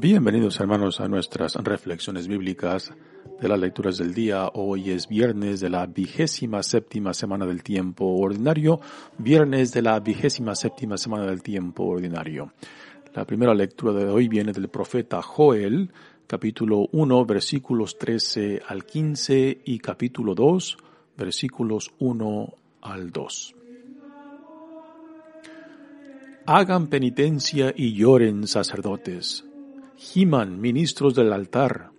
Bienvenidos hermanos a nuestras reflexiones bíblicas de las lecturas del día. Hoy es viernes de la vigésima séptima semana del tiempo ordinario, viernes de la vigésima séptima semana del tiempo ordinario. La primera lectura de hoy viene del profeta Joel, capítulo 1, versículos 13 al 15 y capítulo 2, versículos 1 al 2. Hagan penitencia y lloren sacerdotes giman ministros del altar,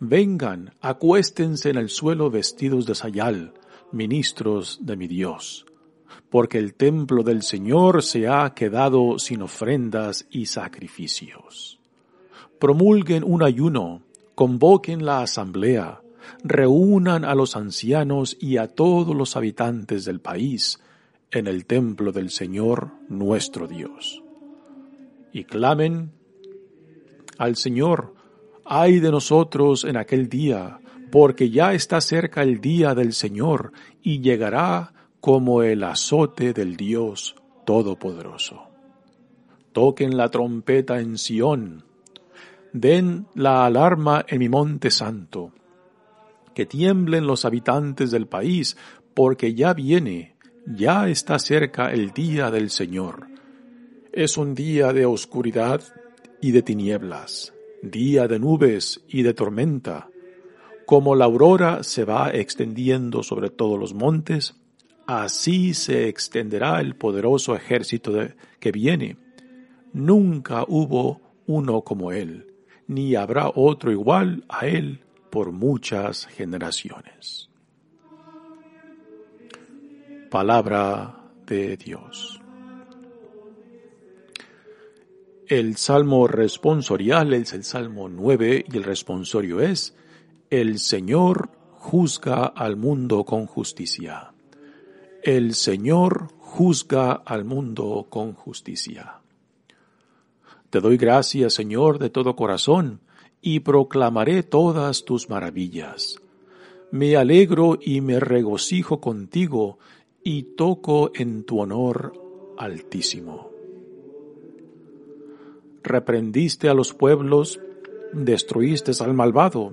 vengan, acuéstense en el suelo vestidos de sayal, ministros de mi Dios, porque el templo del Señor se ha quedado sin ofrendas y sacrificios. Promulguen un ayuno, convoquen la asamblea, reúnan a los ancianos y a todos los habitantes del país en el templo del Señor nuestro Dios. Y clamen al Señor, ay de nosotros en aquel día, porque ya está cerca el día del Señor y llegará como el azote del Dios Todopoderoso. Toquen la trompeta en Sión, den la alarma en mi monte santo, que tiemblen los habitantes del país, porque ya viene, ya está cerca el día del Señor. Es un día de oscuridad y de tinieblas, día de nubes y de tormenta. Como la aurora se va extendiendo sobre todos los montes, así se extenderá el poderoso ejército que viene. Nunca hubo uno como él, ni habrá otro igual a él por muchas generaciones. Palabra de Dios. El salmo responsorial es el salmo 9 y el responsorio es, El Señor juzga al mundo con justicia. El Señor juzga al mundo con justicia. Te doy gracias, Señor, de todo corazón, y proclamaré todas tus maravillas. Me alegro y me regocijo contigo, y toco en tu honor altísimo reprendiste a los pueblos, destruiste al malvado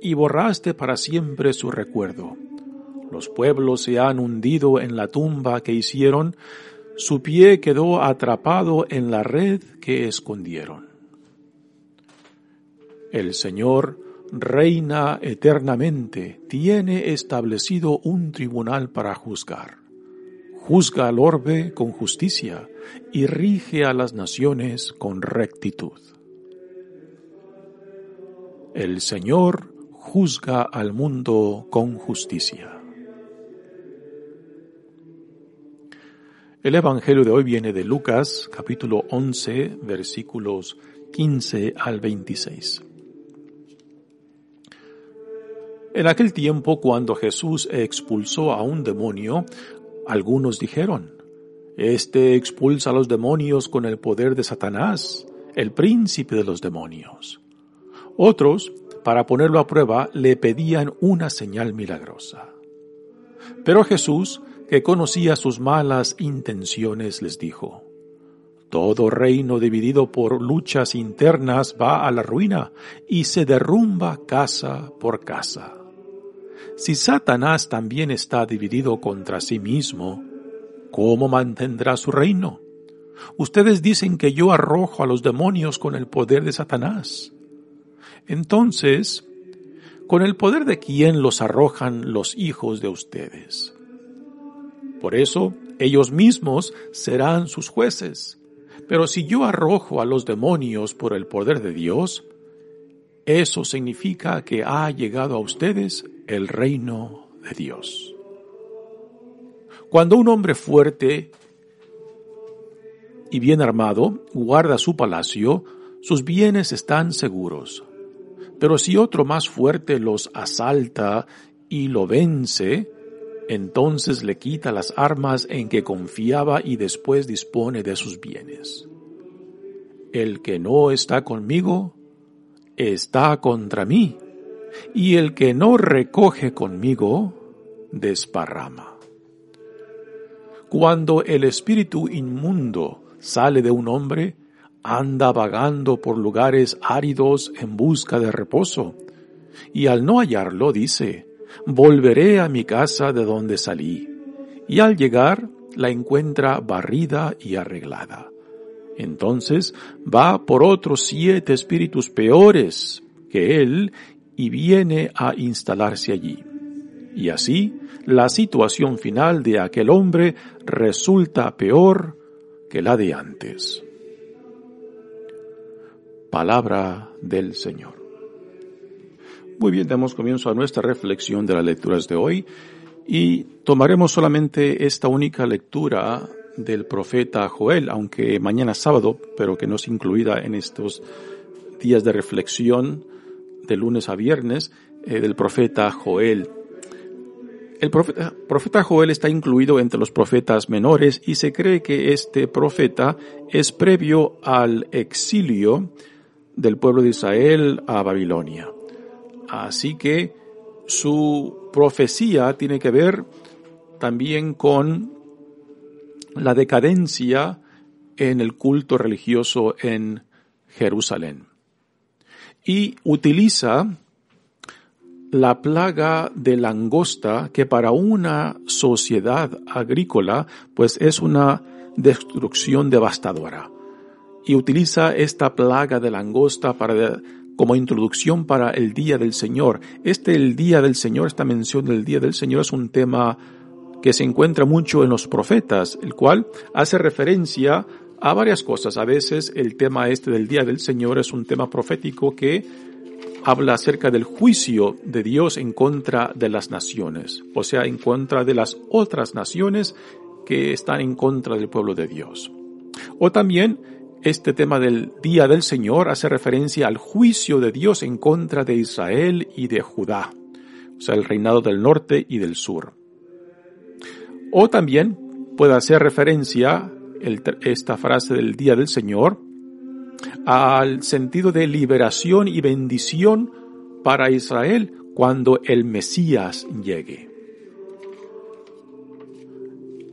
y borraste para siempre su recuerdo. Los pueblos se han hundido en la tumba que hicieron, su pie quedó atrapado en la red que escondieron. El Señor reina eternamente, tiene establecido un tribunal para juzgar juzga al orbe con justicia y rige a las naciones con rectitud. El Señor juzga al mundo con justicia. El Evangelio de hoy viene de Lucas capítulo 11 versículos 15 al 26. En aquel tiempo, cuando Jesús expulsó a un demonio, algunos dijeron, Este expulsa a los demonios con el poder de Satanás, el príncipe de los demonios. Otros, para ponerlo a prueba, le pedían una señal milagrosa. Pero Jesús, que conocía sus malas intenciones, les dijo, Todo reino dividido por luchas internas va a la ruina y se derrumba casa por casa. Si Satanás también está dividido contra sí mismo, ¿cómo mantendrá su reino? Ustedes dicen que yo arrojo a los demonios con el poder de Satanás. Entonces, ¿con el poder de quién los arrojan los hijos de ustedes? Por eso, ellos mismos serán sus jueces. Pero si yo arrojo a los demonios por el poder de Dios, eso significa que ha llegado a ustedes el reino de Dios. Cuando un hombre fuerte y bien armado guarda su palacio, sus bienes están seguros. Pero si otro más fuerte los asalta y lo vence, entonces le quita las armas en que confiaba y después dispone de sus bienes. El que no está conmigo, está contra mí, y el que no recoge conmigo, desparrama. Cuando el espíritu inmundo sale de un hombre, anda vagando por lugares áridos en busca de reposo, y al no hallarlo dice, volveré a mi casa de donde salí, y al llegar la encuentra barrida y arreglada. Entonces va por otros siete espíritus peores que él y viene a instalarse allí. Y así la situación final de aquel hombre resulta peor que la de antes. Palabra del Señor. Muy bien, damos comienzo a nuestra reflexión de las lecturas de hoy y tomaremos solamente esta única lectura del profeta Joel, aunque mañana sábado, pero que no es incluida en estos días de reflexión de lunes a viernes, eh, del profeta Joel. El profeta, profeta Joel está incluido entre los profetas menores y se cree que este profeta es previo al exilio del pueblo de Israel a Babilonia. Así que su profecía tiene que ver también con la decadencia en el culto religioso en Jerusalén. Y utiliza la plaga de langosta que para una sociedad agrícola pues es una destrucción devastadora. Y utiliza esta plaga de langosta para como introducción para el Día del Señor. Este el Día del Señor, esta mención del Día del Señor es un tema que se encuentra mucho en los profetas, el cual hace referencia a varias cosas. A veces el tema este del Día del Señor es un tema profético que habla acerca del juicio de Dios en contra de las naciones, o sea, en contra de las otras naciones que están en contra del pueblo de Dios. O también este tema del Día del Señor hace referencia al juicio de Dios en contra de Israel y de Judá, o sea, el reinado del norte y del sur. O también puede hacer referencia esta frase del día del Señor al sentido de liberación y bendición para Israel cuando el Mesías llegue.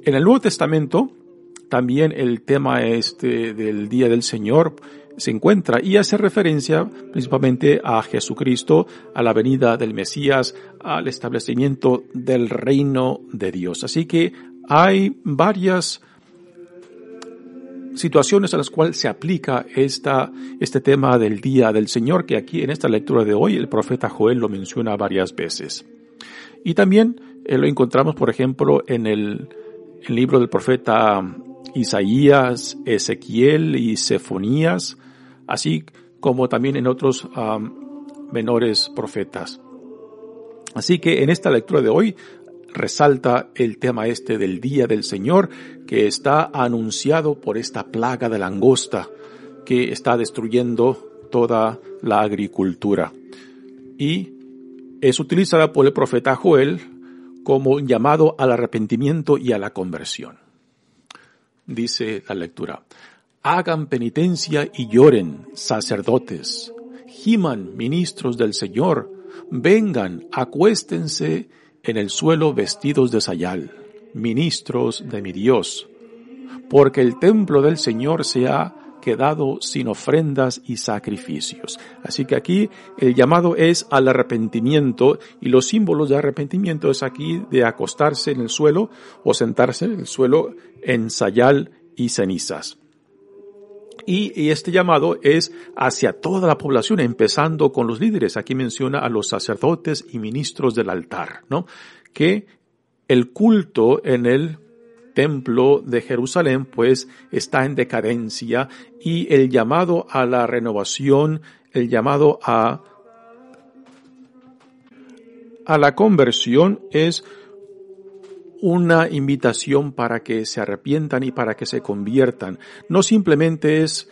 En el Nuevo Testamento también el tema este del día del Señor se encuentra y hace referencia principalmente a Jesucristo, a la venida del Mesías, al establecimiento del reino de Dios. Así que hay varias situaciones a las cuales se aplica esta, este tema del día del Señor, que aquí en esta lectura de hoy el profeta Joel lo menciona varias veces. Y también eh, lo encontramos, por ejemplo, en el, el libro del profeta Isaías, Ezequiel y Sefonías, así como también en otros menores profetas. Así que en esta lectura de hoy resalta el tema este del día del Señor que está anunciado por esta plaga de langosta que está destruyendo toda la agricultura. Y es utilizada por el profeta Joel como llamado al arrepentimiento y a la conversión. Dice la lectura, hagan penitencia y lloren, sacerdotes, giman, ministros del Señor, vengan, acuéstense en el suelo vestidos de sayal, ministros de mi Dios, porque el templo del Señor se ha quedado sin ofrendas y sacrificios. Así que aquí el llamado es al arrepentimiento y los símbolos de arrepentimiento es aquí de acostarse en el suelo o sentarse en el suelo en sayal y cenizas. Y, este llamado es hacia toda la población, empezando con los líderes. Aquí menciona a los sacerdotes y ministros del altar, ¿no? Que el culto en el templo de Jerusalén pues está en decadencia y el llamado a la renovación, el llamado a a la conversión es una invitación para que se arrepientan y para que se conviertan. No simplemente es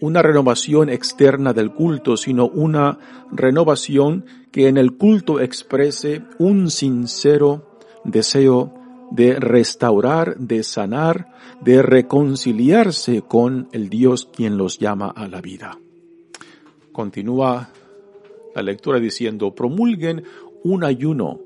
una renovación externa del culto, sino una renovación que en el culto exprese un sincero deseo de restaurar, de sanar, de reconciliarse con el Dios quien los llama a la vida. Continúa la lectura diciendo, promulguen un ayuno,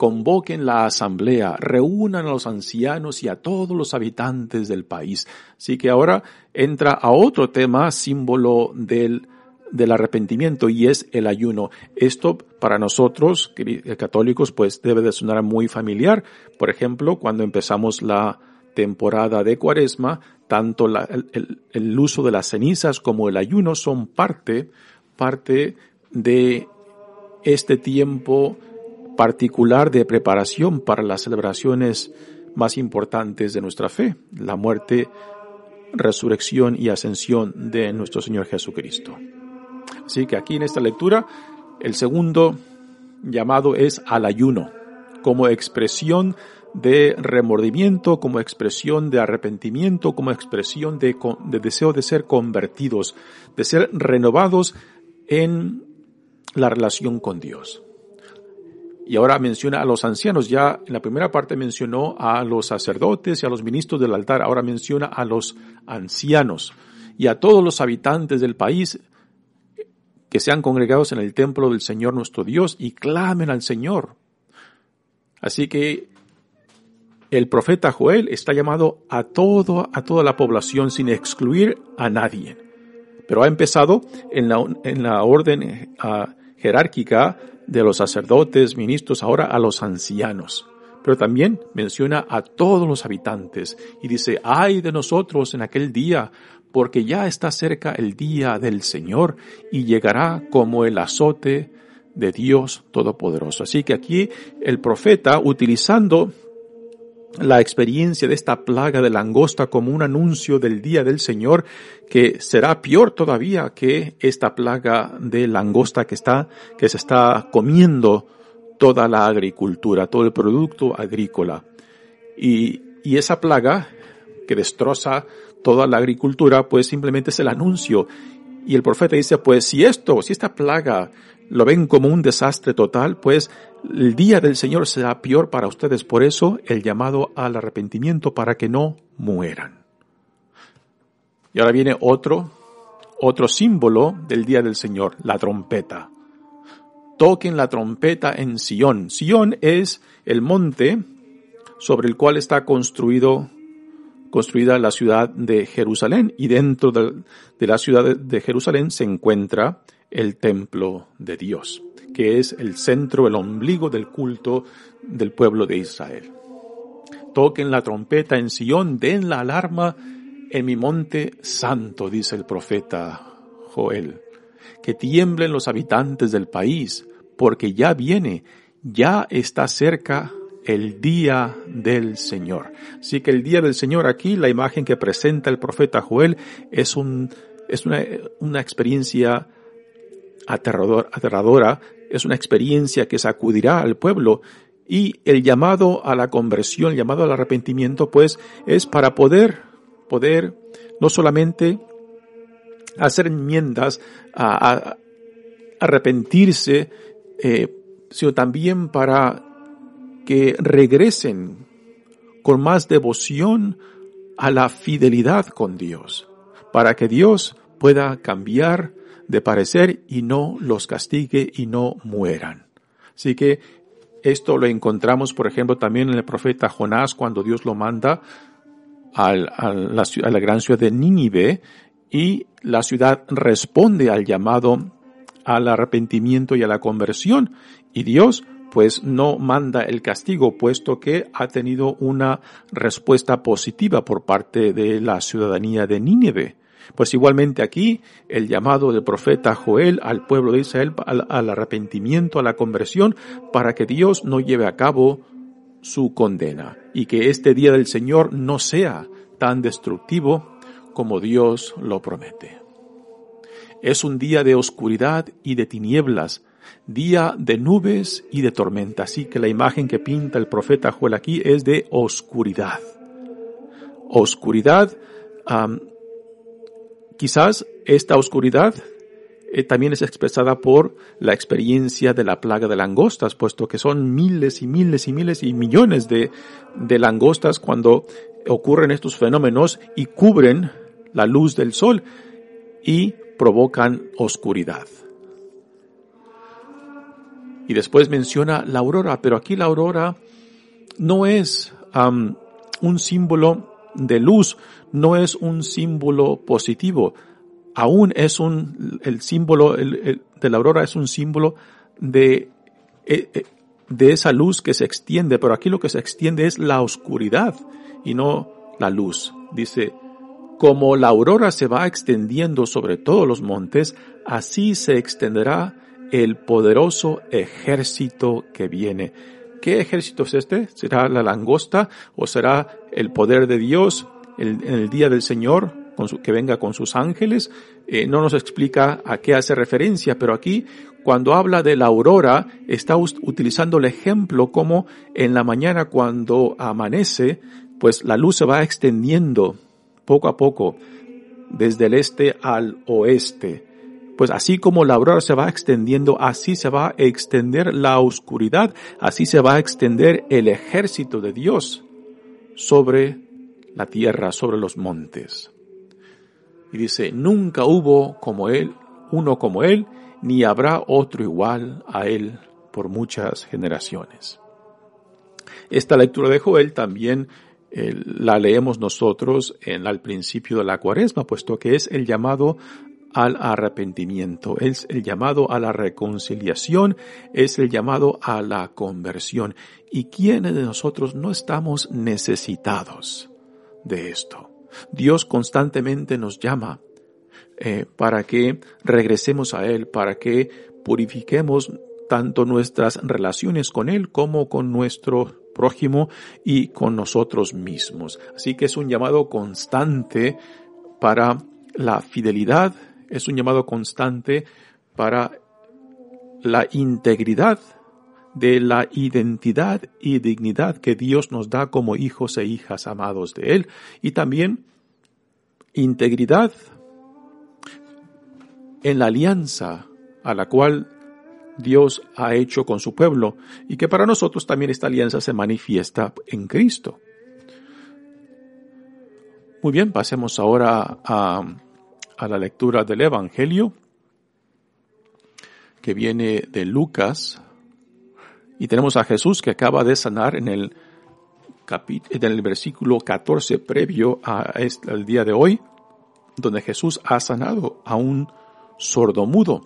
convoquen la asamblea, reúnan a los ancianos y a todos los habitantes del país. Así que ahora entra a otro tema, símbolo del del arrepentimiento y es el ayuno. Esto para nosotros católicos pues debe de sonar muy familiar. Por ejemplo, cuando empezamos la temporada de cuaresma, tanto el, el, uso de las cenizas como el ayuno son parte, parte de este tiempo particular de preparación para las celebraciones más importantes de nuestra fe, la muerte, resurrección y ascensión de nuestro Señor Jesucristo. Así que aquí en esta lectura, el segundo llamado es al ayuno, como expresión de remordimiento, como expresión de arrepentimiento, como expresión de, deseo de ser convertidos, de ser renovados en la relación con Dios. Y ahora menciona a los ancianos. Ya en la primera parte mencionó a los sacerdotes y a los ministros del altar. Ahora menciona a los ancianos y a todos los habitantes del país que sean congregados en el templo del Señor nuestro Dios y clamen al Señor. Así que el profeta Joel está llamado a todo, a toda la población sin excluir a nadie. Pero ha empezado en la, en la orden ah, jerárquica de los sacerdotes, ministros, ahora a los ancianos. Pero también menciona a todos los habitantes y dice, ay de nosotros en aquel día, porque ya está cerca el día del Señor y llegará como el azote de Dios Todopoderoso. Así que aquí el profeta, utilizando la experiencia de esta plaga de langosta como un anuncio del día del Señor, que será peor todavía que esta plaga de langosta que está, que se está comiendo toda la agricultura, todo el producto agrícola. Y, y esa plaga que destroza toda la agricultura, pues simplemente es el anuncio. Y el profeta dice, pues si esto, si esta plaga lo ven como un desastre total, pues el día del Señor será peor para ustedes. Por eso el llamado al arrepentimiento para que no mueran. Y ahora viene otro, otro símbolo del día del Señor, la trompeta. Toquen la trompeta en Sión. Sión es el monte sobre el cual está construido construida la ciudad de Jerusalén y dentro de, la ciudad de Jerusalén se encuentra el templo de Dios, que es el centro, el ombligo del culto del pueblo de Israel. Toquen la trompeta en Sion, den la alarma en mi monte santo, dice el profeta Joel. Que tiemblen los habitantes del país, porque ya viene, ya está cerca el día del Señor. Así que el día del Señor aquí, la imagen que presenta el profeta Joel es un, es una, una experiencia aterrador, aterradora, es una experiencia que sacudirá al pueblo y el llamado a la conversión, el llamado al arrepentimiento, pues es para poder, poder no solamente hacer enmiendas, a, arrepentirse, eh, sino también para que regresen con más devoción a la fidelidad con Dios, para que Dios pueda cambiar de parecer y no los castigue y no mueran. Así que esto lo encontramos, por ejemplo, también en el profeta Jonás cuando Dios lo manda a la, gran ciudad de Nínive y la ciudad responde al llamado al arrepentimiento y a la conversión y Dios pues no manda el castigo, puesto que ha tenido una respuesta positiva por parte de la ciudadanía de Nínive. Pues igualmente aquí el llamado del profeta Joel al pueblo de Israel al, al, arrepentimiento, a la conversión, para que Dios no lleve a cabo su condena y que este día del Señor no sea tan destructivo como Dios lo promete. Es un día de oscuridad y de tinieblas, día de nubes y de tormenta. Así que la imagen que pinta el profeta Joel aquí es de oscuridad. Oscuridad Quizás esta oscuridad eh, también es expresada por la experiencia de la plaga de langostas, puesto que son miles y miles y miles y millones de, de langostas cuando ocurren estos fenómenos y cubren la luz del sol y provocan oscuridad. Y después menciona la aurora, pero aquí la aurora no es un símbolo de luz, no es un símbolo positivo, aún es un, el símbolo de la aurora es un símbolo de, eh, eh, de esa luz que se extiende, pero aquí lo que se extiende es la oscuridad y no la luz. Dice, como la aurora se va extendiendo sobre todos los montes, así se extenderá el poderoso ejército que viene. ¿Qué ejército es este? ¿Será la langosta o será el poder de Dios en el día del Señor que venga con sus ángeles? Eh, no nos explica a qué hace referencia, pero aquí cuando habla de la aurora está utilizando el ejemplo como en la mañana cuando amanece, pues la luz se va extendiendo poco a poco desde el este al oeste pues así como la aurora se va extendiendo, así se va a extender la oscuridad, así se va a extender el ejército de Dios sobre la tierra, sobre los montes. Y dice, nunca hubo como él, uno como él, ni habrá otro igual a él por muchas generaciones. Esta lectura de Joel también eh, la leemos nosotros en, al principio de la cuaresma, puesto que es el llamado al arrepentimiento, es el llamado a la reconciliación, es el llamado a la conversión. ¿Y quiénes de nosotros no estamos necesitados de esto? Dios constantemente nos llama eh, para que regresemos a Él, para que purifiquemos tanto nuestras relaciones con Él como con nuestro prójimo y con nosotros mismos. Así que es un llamado constante para la fidelidad es un llamado constante para la integridad de la identidad y dignidad que Dios nos da como hijos e hijas amados de Él. Y también integridad en la alianza a la cual Dios ha hecho con su pueblo y que para nosotros también esta alianza se manifiesta en Cristo. Muy bien, pasemos ahora a a la lectura del Evangelio que viene de Lucas y tenemos a Jesús que acaba de sanar en el, en el versículo 14 previo a este, al día de hoy, donde Jesús ha sanado a un sordomudo.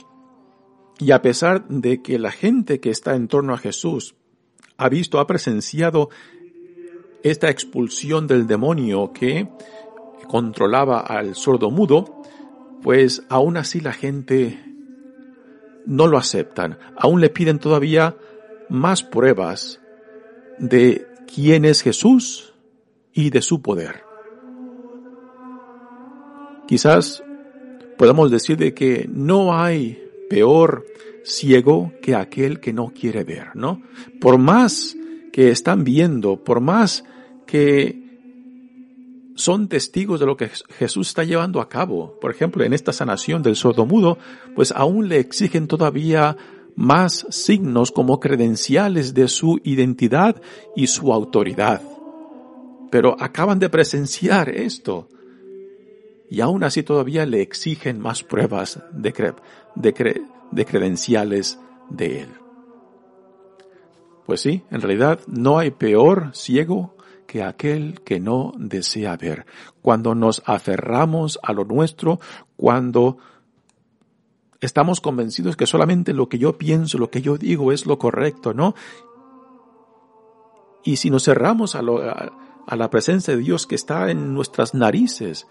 Y a pesar de que la gente que está en torno a Jesús ha visto, ha presenciado esta expulsión del demonio que controlaba al sordomudo, pues aún así la gente no lo aceptan. Aún le piden todavía más pruebas de quién es Jesús y de su poder. Quizás podamos decir de que no hay peor ciego que aquel que no quiere ver, ¿no? Por más que están viendo, por más que son testigos de lo que Jesús está llevando a cabo. Por ejemplo, en esta sanación del sordomudo, pues aún le exigen todavía más signos como credenciales de su identidad y su autoridad. Pero acaban de presenciar esto. Y aún así todavía le exigen más pruebas de, de credenciales de él. Pues sí, en realidad no hay peor ciego que aquel que no desea ver. Cuando nos aferramos a lo nuestro, cuando estamos convencidos que solamente lo que yo pienso, lo que yo digo es lo correcto, ¿no? Y si nos cerramos a, la presencia de Dios que está en nuestras narices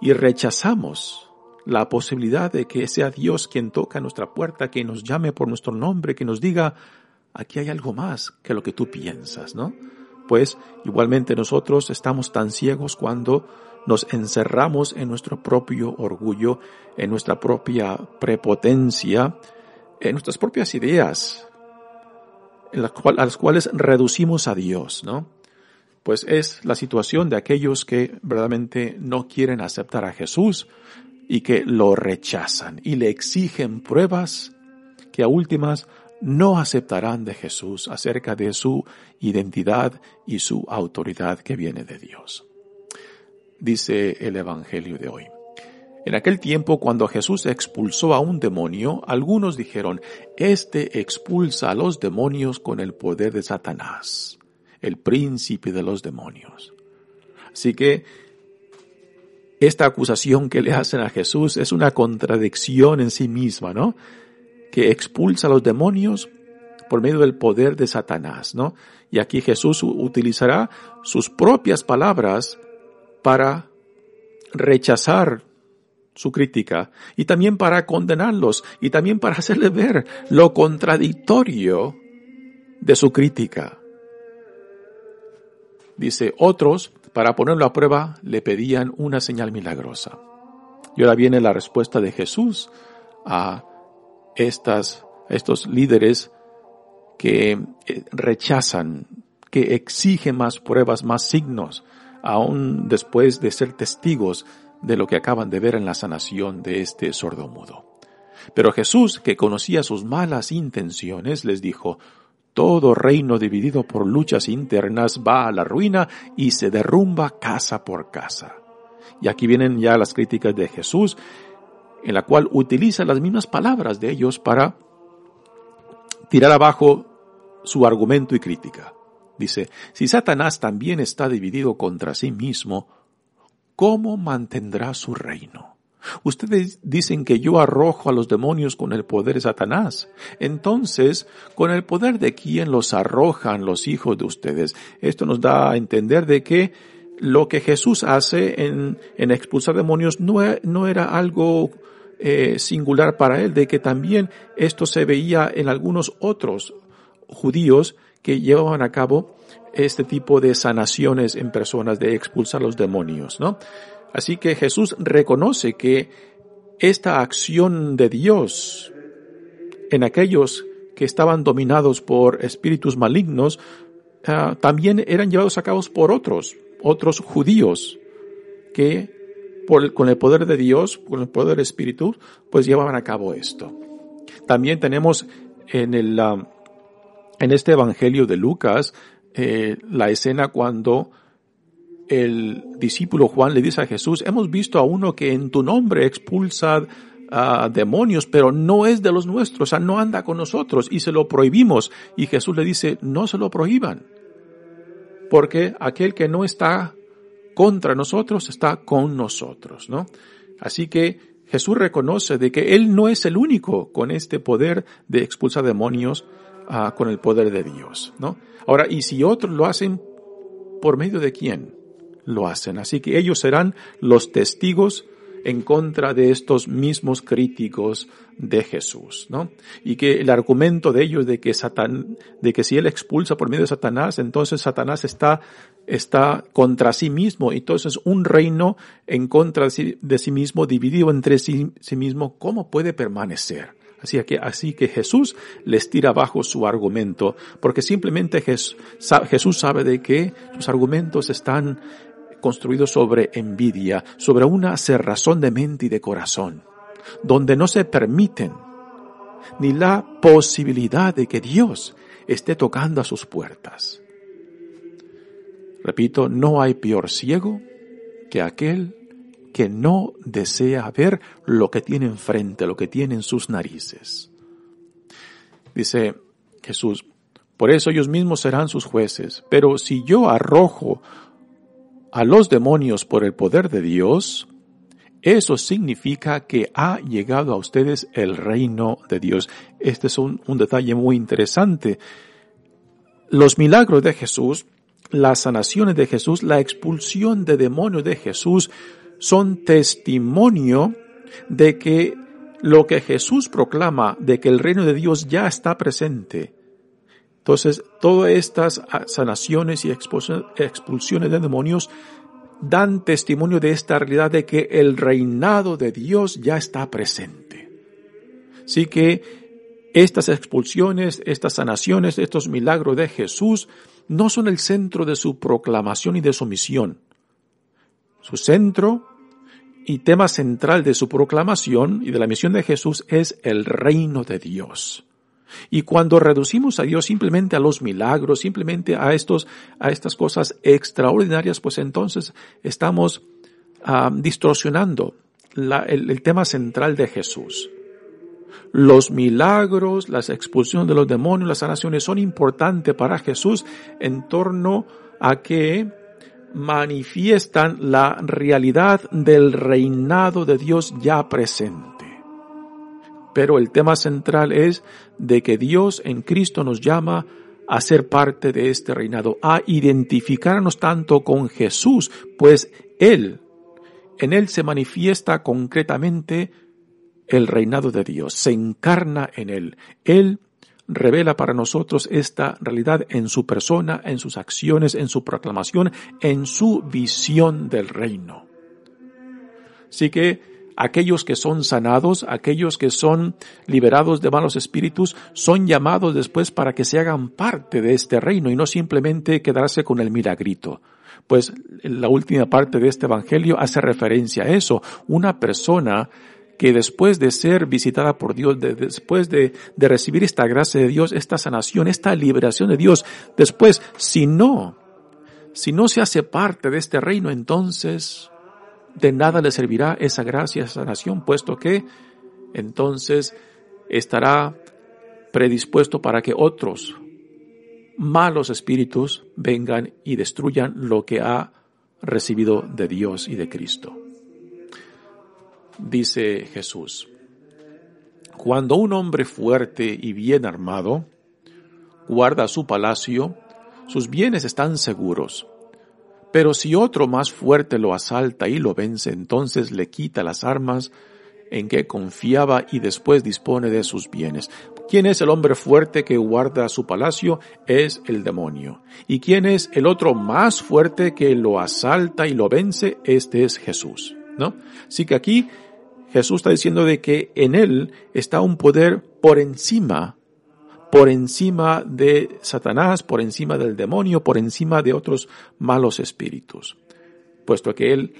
y rechazamos la posibilidad de que sea Dios quien toca nuestra puerta, que nos llame por nuestro nombre, que nos diga, aquí hay algo más que lo que tú piensas, ¿no? Pues igualmente nosotros estamos tan ciegos cuando nos encerramos en nuestro propio orgullo, en nuestra propia prepotencia, en nuestras propias ideas, en a las cuales reducimos a Dios, ¿no? pues es la situación de aquellos que verdaderamente no quieren aceptar a Jesús y que lo rechazan y le exigen pruebas que a últimas no aceptarán de Jesús acerca de su identidad y su autoridad que viene de Dios. Dice el Evangelio de hoy. En aquel tiempo, cuando Jesús expulsó a un demonio, algunos dijeron, Este expulsa a los demonios con el poder de Satanás, el príncipe de los demonios. Así que esta acusación que le hacen a Jesús es una contradicción en sí misma, ¿no? Que expulsa a los demonios por medio del poder de Satanás, ¿no? Y aquí Jesús utilizará sus propias palabras para rechazar su crítica y también para condenarlos y también para hacerle ver lo contradictorio de su crítica. Dice, otros, para ponerlo a prueba, le pedían una señal milagrosa. Y ahora viene la respuesta de Jesús a estas, estos líderes que eh, rechazan, que exigen más pruebas, más signos, aún después de ser testigos de lo que acaban de ver en la sanación de este sordo mudo. Pero Jesús, que conocía sus malas intenciones, les dijo, todo reino dividido por luchas internas va a la ruina y se derrumba casa por casa. Y aquí vienen ya las críticas de Jesús, en la cual utiliza las mismas palabras de ellos para tirar abajo su argumento y crítica. Dice, si Satanás también está dividido contra sí mismo, ¿cómo mantendrá su reino? Ustedes dicen que yo arrojo a los demonios con el poder de Satanás. Entonces, ¿con el poder de quién los arrojan los hijos de ustedes? Esto nos da a entender de que lo que Jesús hace en, en expulsar demonios no, e, no era algo eh, singular para él, de que también esto se veía en algunos otros judíos que llevaban a cabo este tipo de sanaciones en personas de expulsar los demonios, ¿no? Así que Jesús reconoce que esta acción de Dios en aquellos que estaban dominados por espíritus malignos, ah, también eran llevados a cabo por otros, otros judíos, que con el poder de Dios, con el poder del Espíritu, pues llevaban a cabo esto. También tenemos en el, en este Evangelio de Lucas, eh, la escena cuando el discípulo Juan le dice a Jesús, hemos visto a uno que en tu nombre expulsa a demonios, pero no es de los nuestros, o sea, no anda con nosotros y se lo prohibimos. Y Jesús le dice, no se lo prohíban, porque aquel que no está contra nosotros está con nosotros, ¿no? Así que Jesús reconoce de que Él no es el único con este poder de expulsar demonios ah, con el poder de Dios, ¿no? Ahora, ¿y si otros lo hacen por medio de quién? lo hacen. Así que ellos serán los testigos en contra de estos mismos críticos de Jesús, ¿no? Y que el argumento de ellos de que Satán, de que si él expulsa por medio de Satanás, entonces Satanás está, está contra sí mismo, entonces un reino en contra de sí mismo, dividido entre sí, sí mismo, ¿cómo puede permanecer? Así que, así que Jesús les tira abajo su argumento, porque simplemente Jesús sabe de que sus argumentos están construido sobre envidia, sobre una cerrazón de mente y de corazón, donde no se permiten ni la posibilidad de que Dios esté tocando a sus puertas. Repito, no hay peor ciego que aquel que no desea ver lo que tiene enfrente, lo que tiene en sus narices. Dice Jesús, por eso ellos mismos serán sus jueces, pero si yo arrojo a los demonios por el poder de Dios, eso significa que ha llegado a ustedes el reino de Dios. Este es un, detalle muy interesante. Los milagros de Jesús, las sanaciones de Jesús, la expulsión de demonios de Jesús son testimonio de que lo que Jesús proclama, de que el reino de Dios ya está presente, entonces, todas estas sanaciones y expulsiones de demonios dan testimonio de esta realidad de que el reinado de Dios ya está presente. Así que Estas expulsiones, estas sanaciones, estos milagros de Jesús no son el centro de su proclamación y de su misión. Su centro y tema central de su proclamación y de la misión de Jesús es el reino de Dios. Y cuando reducimos a Dios simplemente a los milagros, simplemente a estos, a estas cosas extraordinarias, pues entonces estamos ah, distorsionando el, tema central de Jesús. Los milagros, las expulsiones de los demonios, las sanaciones son importantes para Jesús en torno a que manifiestan la realidad del reinado de Dios ya presente. Pero el tema central es de que Dios en Cristo nos llama a ser parte de este reinado, a identificarnos tanto con Jesús, pues Él, en Él se manifiesta concretamente el reinado de Dios, se encarna en Él. Él revela para nosotros esta realidad en su persona, en sus acciones, en su proclamación, en su visión del reino. Así que aquellos que son sanados, aquellos que son liberados de malos espíritus, son llamados después para que se hagan parte de este reino y no simplemente quedarse con el milagrito. Pues la última parte de este evangelio hace referencia a eso. Una persona que después de ser visitada por Dios, después de, de recibir esta gracia de Dios, esta sanación, esta liberación de Dios, después, si no, si no se hace parte de este reino, entonces de nada le servirá esa gracia, esa sanación, puesto que entonces estará predispuesto para que otros malos espíritus vengan y destruyan lo que ha recibido de Dios y de Cristo. Dice Jesús, cuando un hombre fuerte y bien armado guarda su palacio, sus bienes están seguros pero si otro más fuerte lo asalta y lo vence, entonces le quita las armas en que confiaba y después dispone de sus bienes. ¿Quién es el hombre fuerte que guarda su palacio? Es el demonio. ¿Y quién es el otro más fuerte que lo asalta y lo vence? Este es Jesús, ¿no? Así que aquí Jesús está diciendo de que en él está un poder por encima por encima de Satanás, por encima del demonio, por encima de otros malos espíritus, puesto que Él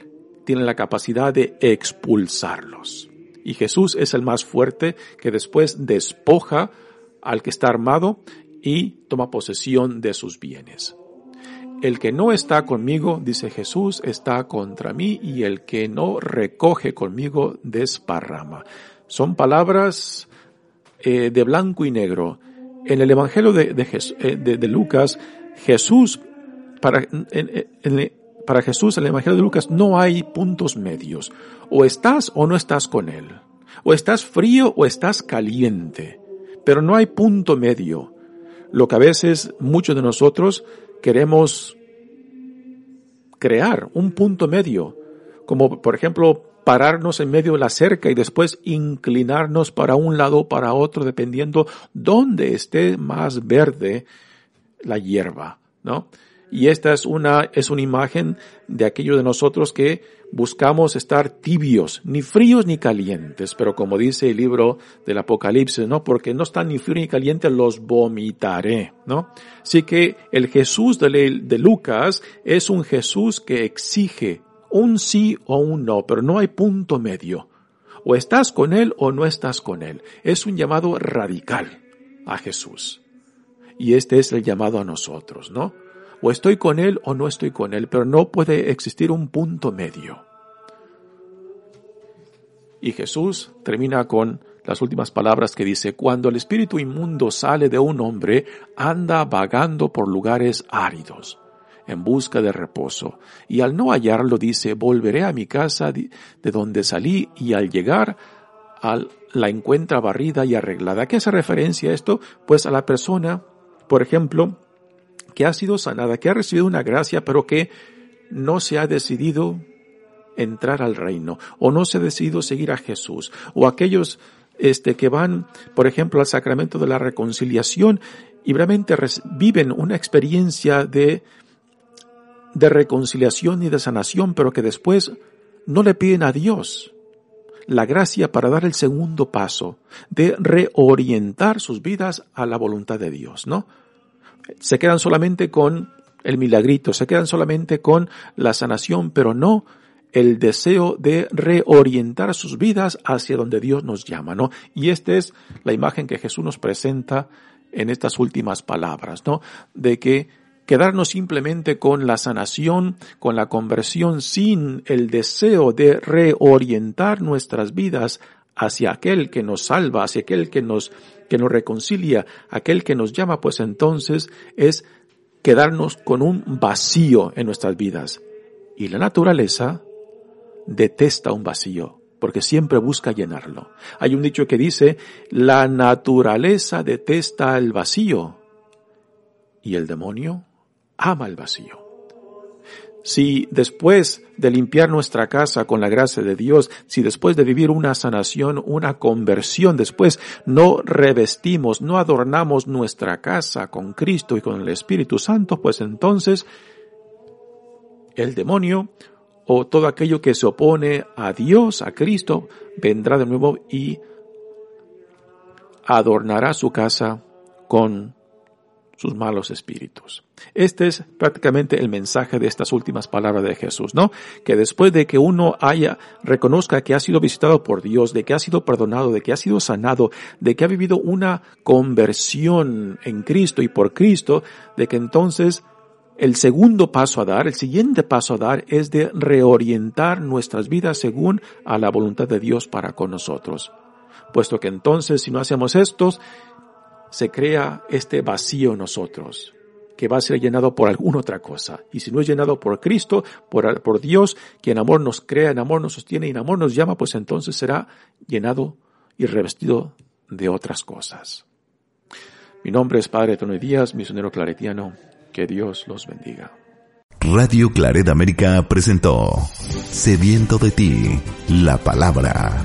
tiene la capacidad de expulsarlos. Y Jesús es el más fuerte que después despoja al que está armado y toma posesión de sus bienes. El que no está conmigo, dice Jesús, está contra mí y el que no recoge conmigo desparrama. Son palabras eh, de blanco y negro en el Evangelio de, eh, de, Lucas, Jesús, para, para Jesús, en el Evangelio de Lucas, no hay puntos medios. O estás o no estás con Él. O estás frío o estás caliente. Pero no hay punto medio. Lo que a veces muchos de nosotros queremos crear, un punto medio. Como por ejemplo pararnos en medio de la cerca y después inclinarnos para un lado o para otro dependiendo dónde esté más verde la hierba, ¿no? Y esta es una, es una imagen de aquello de nosotros que buscamos estar tibios, ni fríos ni calientes, pero como dice el libro del Apocalipsis, ¿no? Porque no están ni fríos ni calientes, los vomitaré, ¿no? Así que el Jesús de, de Lucas es un Jesús que exige un sí o un no, pero no hay punto medio. O estás con Él o no estás con Él. Es un llamado radical a Jesús. Y este es el llamado a nosotros, ¿no? O estoy con Él o no estoy con Él, pero no puede existir un punto medio. Y Jesús termina con las últimas palabras que dice, cuando el espíritu inmundo sale de un hombre, anda vagando por lugares áridos en busca de reposo, y al no hallarlo dice, volveré a mi casa de donde salí, y al llegar al, la encuentra barrida y arreglada. ¿A qué hace referencia esto? Pues a la persona, por ejemplo, que ha sido sanada, que ha recibido una gracia, pero que no se ha decidido entrar al reino, o no se ha decidido seguir a Jesús, o aquellos este, que van, por ejemplo, al sacramento de la reconciliación y realmente viven una experiencia de de reconciliación y de sanación, pero que después no le piden a Dios la gracia para dar el segundo paso, de reorientar sus vidas a la voluntad de Dios, ¿no? Se quedan solamente con el milagrito, se quedan solamente con la sanación, pero no el deseo de reorientar sus vidas hacia donde Dios nos llama, ¿no? Y esta es la imagen que Jesús nos presenta en estas últimas palabras, ¿no? De que quedarnos simplemente con la sanación, con la conversión, sin el deseo de reorientar nuestras vidas hacia aquel que nos salva, hacia aquel que nos, que nos reconcilia, aquel que nos llama, pues entonces es quedarnos con un vacío en nuestras vidas. Y la naturaleza detesta un vacío, porque siempre busca llenarlo. Hay un dicho que dice, la naturaleza detesta el vacío y el demonio ama el vacío. Si después de limpiar nuestra casa con la gracia de Dios, si después de vivir una sanación, una conversión, después no revestimos, no adornamos nuestra casa con Cristo y con el Espíritu Santo, pues entonces el demonio o todo aquello que se opone a Dios, a Cristo, vendrá de nuevo y adornará su casa con sus malos espíritus. Este es prácticamente el mensaje de estas últimas palabras de Jesús, ¿no? Que después de que uno haya, reconozca que ha sido visitado por Dios, de que ha sido perdonado, de que ha sido sanado, de que ha vivido una conversión en Cristo y por Cristo, de que entonces el segundo paso a dar, el siguiente paso a dar es de reorientar nuestras vidas según a la voluntad de Dios para con nosotros. Puesto que entonces si no hacemos esto, se crea este vacío en nosotros, que va a ser llenado por alguna otra cosa. Y si no es llenado por Cristo, por, Dios, quien amor nos crea, en amor nos sostiene y en amor nos llama, pues entonces será llenado y revestido de otras cosas. Mi nombre es Padre Tony Díaz, misionero claretiano. Que Dios los bendiga. Radio Claret América presentó Sediento de ti, la palabra.